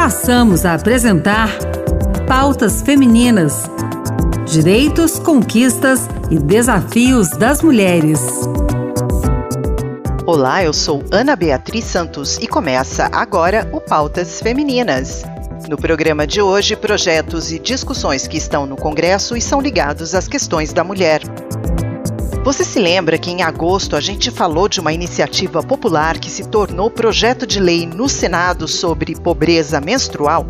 passamos a apresentar Pautas Femininas: Direitos, Conquistas e Desafios das Mulheres. Olá, eu sou Ana Beatriz Santos e começa agora o Pautas Femininas. No programa de hoje, projetos e discussões que estão no Congresso e são ligados às questões da mulher. Você se lembra que em agosto a gente falou de uma iniciativa popular que se tornou projeto de lei no Senado sobre pobreza menstrual?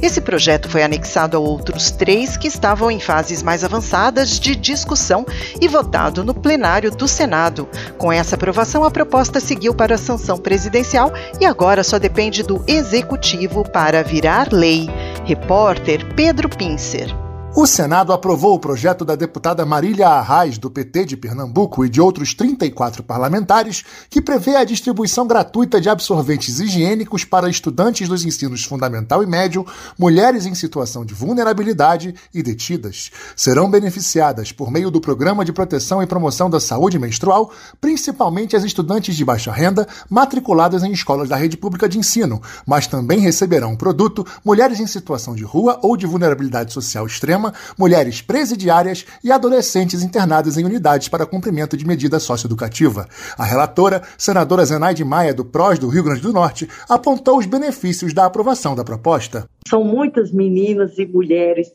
Esse projeto foi anexado a outros três que estavam em fases mais avançadas de discussão e votado no plenário do Senado. Com essa aprovação, a proposta seguiu para a sanção presidencial e agora só depende do executivo para virar lei. Repórter Pedro Pincer. O Senado aprovou o projeto da deputada Marília Arraes, do PT de Pernambuco, e de outros 34 parlamentares, que prevê a distribuição gratuita de absorventes higiênicos para estudantes dos ensinos fundamental e médio, mulheres em situação de vulnerabilidade e detidas. Serão beneficiadas por meio do Programa de Proteção e Promoção da Saúde Menstrual, principalmente as estudantes de baixa renda matriculadas em escolas da rede pública de ensino, mas também receberão o produto mulheres em situação de rua ou de vulnerabilidade social extrema mulheres presidiárias e adolescentes internadas em unidades para cumprimento de medida socioeducativa. A relatora, senadora Zenaide Maia, do PROS do Rio Grande do Norte, apontou os benefícios da aprovação da proposta. São muitas meninas e mulheres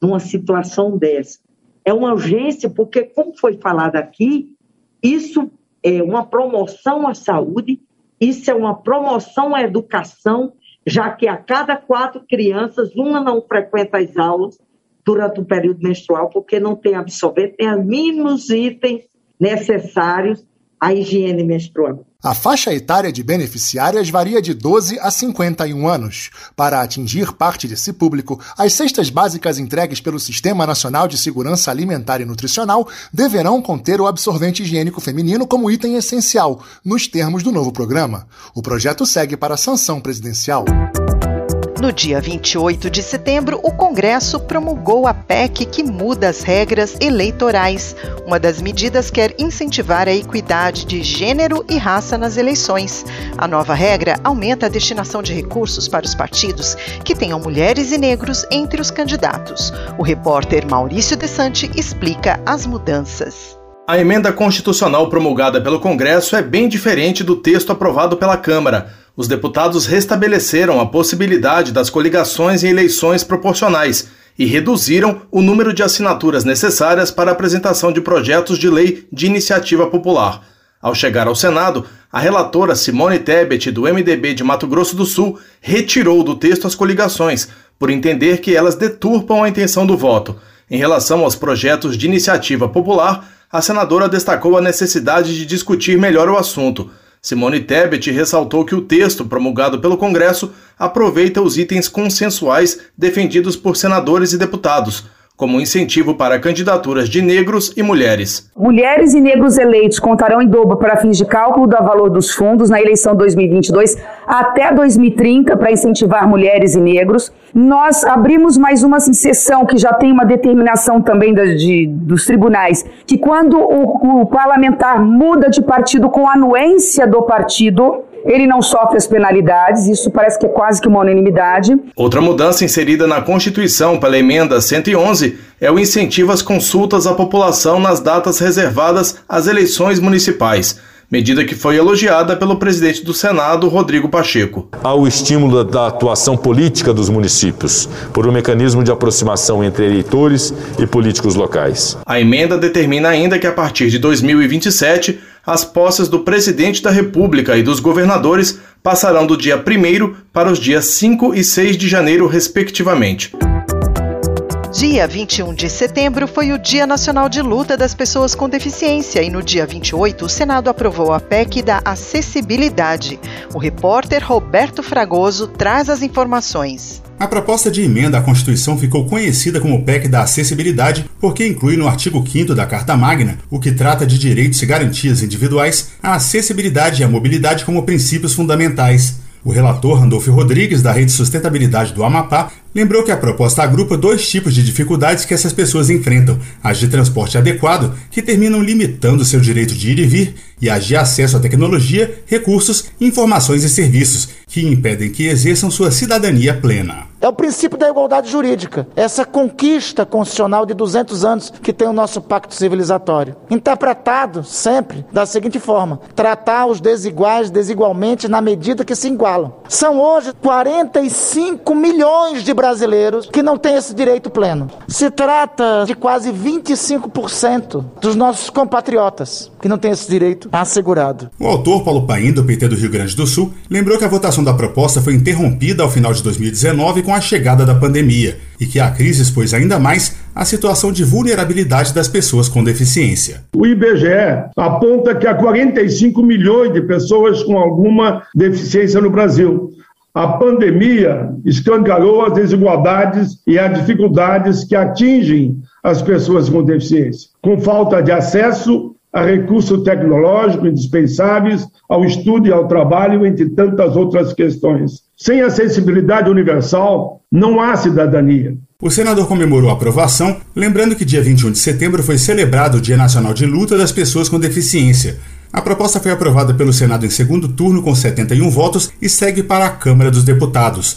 numa situação dessa. É uma urgência, porque, como foi falado aqui, isso é uma promoção à saúde, isso é uma promoção à educação, já que a cada quatro crianças, uma não frequenta as aulas, durante o período menstrual, porque não tem absorvente, tem os mínimos itens necessários à higiene menstrual. A faixa etária de beneficiárias varia de 12 a 51 anos. Para atingir parte desse público, as cestas básicas entregues pelo Sistema Nacional de Segurança Alimentar e Nutricional deverão conter o absorvente higiênico feminino como item essencial, nos termos do novo programa. O projeto segue para a sanção presidencial. No dia 28 de setembro, o Congresso promulgou a PEC que muda as regras eleitorais. Uma das medidas quer incentivar a equidade de gênero e raça nas eleições. A nova regra aumenta a destinação de recursos para os partidos que tenham mulheres e negros entre os candidatos. O repórter Maurício Desante explica as mudanças. A emenda constitucional promulgada pelo Congresso é bem diferente do texto aprovado pela Câmara os deputados restabeleceram a possibilidade das coligações em eleições proporcionais e reduziram o número de assinaturas necessárias para a apresentação de projetos de lei de iniciativa popular. Ao chegar ao Senado, a relatora Simone Tebet, do MDB de Mato Grosso do Sul, retirou do texto as coligações, por entender que elas deturpam a intenção do voto. Em relação aos projetos de iniciativa popular, a senadora destacou a necessidade de discutir melhor o assunto. Simone Tebet ressaltou que o texto promulgado pelo Congresso aproveita os itens consensuais defendidos por senadores e deputados, como incentivo para candidaturas de negros e mulheres. Mulheres e negros eleitos contarão em dobro para fins de cálculo do valor dos fundos na eleição 2022 até 2030 para incentivar mulheres e negros. Nós abrimos mais uma sessão que já tem uma determinação também da, de, dos tribunais, que quando o, o parlamentar muda de partido com anuência do partido, ele não sofre as penalidades, isso parece que é quase que uma unanimidade. Outra mudança inserida na Constituição pela emenda 111 é o incentivo às consultas à população nas datas reservadas às eleições municipais medida que foi elogiada pelo presidente do Senado, Rodrigo Pacheco. Há o estímulo da atuação política dos municípios, por um mecanismo de aproximação entre eleitores e políticos locais. A emenda determina ainda que a partir de 2027 as posses do presidente da República e dos governadores passarão do dia 1 para os dias 5 e 6 de janeiro, respectivamente. Dia 21 de setembro foi o Dia Nacional de Luta das Pessoas com Deficiência e no dia 28 o Senado aprovou a PEC da acessibilidade. O repórter Roberto Fragoso traz as informações. A proposta de emenda à Constituição ficou conhecida como PEC da acessibilidade porque inclui no artigo 5 da Carta Magna, o que trata de direitos e garantias individuais, a acessibilidade e a mobilidade como princípios fundamentais. O relator Randolfo Rodrigues, da Rede Sustentabilidade do Amapá, lembrou que a proposta agrupa dois tipos de dificuldades que essas pessoas enfrentam: as de transporte adequado, que terminam limitando seu direito de ir e vir, e as de acesso à tecnologia, recursos, informações e serviços, que impedem que exerçam sua cidadania plena. É o princípio da igualdade jurídica, essa conquista constitucional de 200 anos que tem o nosso pacto civilizatório. Interpretado sempre da seguinte forma: tratar os desiguais desigualmente na medida que se igualam. São hoje 45 milhões de brasileiros que não têm esse direito pleno. Se trata de quase 25% dos nossos compatriotas que não têm esse direito assegurado. O autor Paulo Paim, do PT do Rio Grande do Sul, lembrou que a votação da proposta foi interrompida ao final de 2019 com a chegada da pandemia e que a crise expôs ainda mais a situação de vulnerabilidade das pessoas com deficiência. O IBGE aponta que há 45 milhões de pessoas com alguma deficiência no Brasil. A pandemia escancarou as desigualdades e as dificuldades que atingem as pessoas com deficiência, com falta de acesso a recursos tecnológicos indispensáveis ao estudo e ao trabalho, entre tantas outras questões. Sem acessibilidade universal, não há cidadania. O senador comemorou a aprovação, lembrando que dia 21 de setembro foi celebrado o Dia Nacional de Luta das Pessoas com Deficiência. A proposta foi aprovada pelo Senado em segundo turno com 71 votos e segue para a Câmara dos Deputados.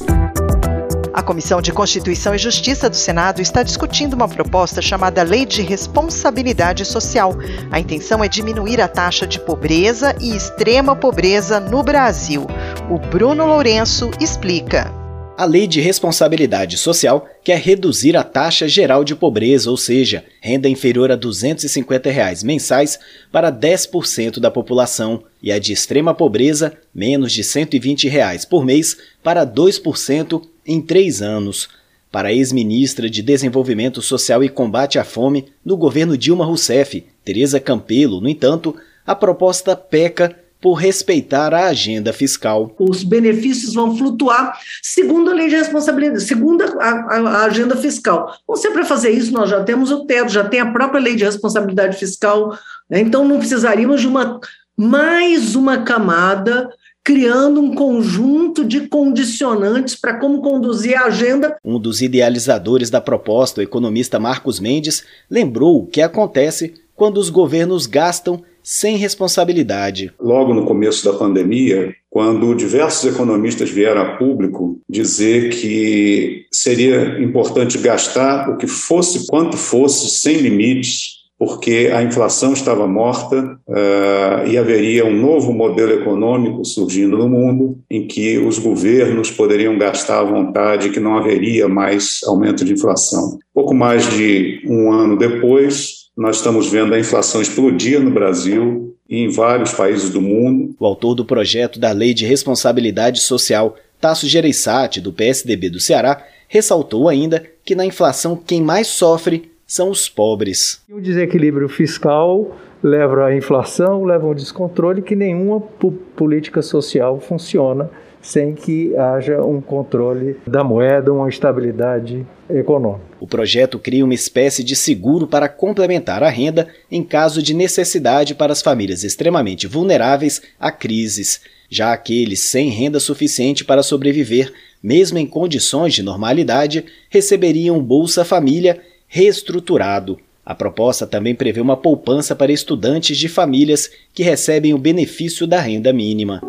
A Comissão de Constituição e Justiça do Senado está discutindo uma proposta chamada Lei de Responsabilidade Social. A intenção é diminuir a taxa de pobreza e extrema pobreza no Brasil. O Bruno Lourenço explica. A Lei de Responsabilidade Social quer reduzir a taxa geral de pobreza, ou seja, renda inferior a 250 reais mensais, para 10% da população, e a de extrema pobreza, menos de 120 reais por mês, para 2% em três anos. Para ex-ministra de Desenvolvimento Social e Combate à Fome do governo Dilma Rousseff, Tereza Campelo, no entanto, a proposta peca por respeitar a agenda fiscal. Os benefícios vão flutuar segundo a lei de responsabilidade, segundo a, a, a agenda fiscal. Bom, se para fazer isso, nós já temos o teto, já tem a própria lei de responsabilidade fiscal, né? então não precisaríamos de uma mais uma camada criando um conjunto de condicionantes para como conduzir a agenda. Um dos idealizadores da proposta, o economista Marcos Mendes, lembrou o que acontece quando os governos gastam sem responsabilidade. Logo no começo da pandemia, quando diversos economistas vieram a público dizer que seria importante gastar o que fosse, quanto fosse, sem limites, porque a inflação estava morta uh, e haveria um novo modelo econômico surgindo no mundo, em que os governos poderiam gastar à vontade, que não haveria mais aumento de inflação. Pouco mais de um ano depois, nós estamos vendo a inflação explodir no Brasil e em vários países do mundo. O autor do projeto da Lei de Responsabilidade Social, Tasso Gereissati, do PSDB do Ceará, ressaltou ainda que na inflação quem mais sofre são os pobres. O desequilíbrio fiscal leva à inflação, leva ao descontrole que nenhuma política social funciona sem que haja um controle da moeda, uma estabilidade econômica. O projeto cria uma espécie de seguro para complementar a renda em caso de necessidade para as famílias extremamente vulneráveis a crises. Já aqueles sem renda suficiente para sobreviver, mesmo em condições de normalidade, receberiam Bolsa Família reestruturado. A proposta também prevê uma poupança para estudantes de famílias que recebem o benefício da renda mínima.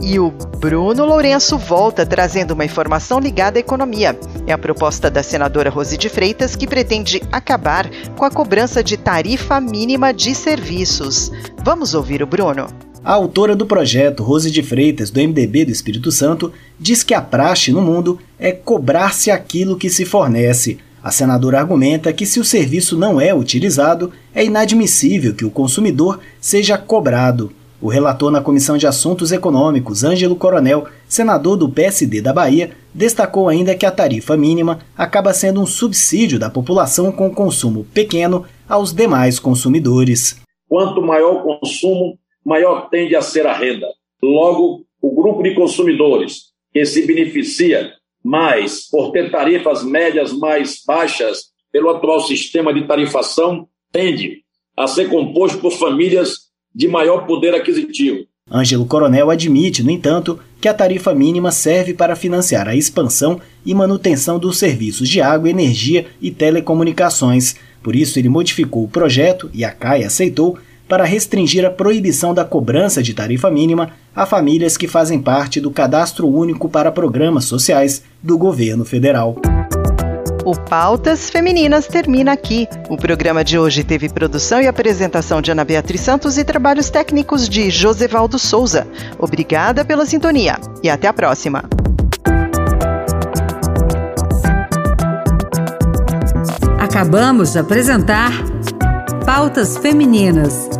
E o Bruno Lourenço volta trazendo uma informação ligada à economia. É a proposta da senadora Rose de Freitas que pretende acabar com a cobrança de tarifa mínima de serviços. Vamos ouvir o Bruno. A autora do projeto, Rose de Freitas, do MDB do Espírito Santo, diz que a praxe no mundo é cobrar-se aquilo que se fornece a senadora argumenta que, se o serviço não é utilizado, é inadmissível que o consumidor seja cobrado. O relator na Comissão de Assuntos Econômicos, Ângelo Coronel, senador do PSD da Bahia, destacou ainda que a tarifa mínima acaba sendo um subsídio da população com consumo pequeno aos demais consumidores. Quanto maior o consumo, maior tende a ser a renda. Logo, o grupo de consumidores que se beneficia mas, por ter tarifas médias mais baixas pelo atual sistema de tarifação, tende a ser composto por famílias de maior poder aquisitivo. Ângelo Coronel admite, no entanto, que a tarifa mínima serve para financiar a expansão e manutenção dos serviços de água, energia e telecomunicações. Por isso, ele modificou o projeto, e a CAI aceitou, para restringir a proibição da cobrança de tarifa mínima a famílias que fazem parte do Cadastro Único para Programas Sociais do governo federal. O Pautas Femininas termina aqui. O programa de hoje teve produção e apresentação de Ana Beatriz Santos e trabalhos técnicos de Josevaldo Souza. Obrigada pela sintonia e até a próxima. Acabamos de apresentar Pautas Femininas.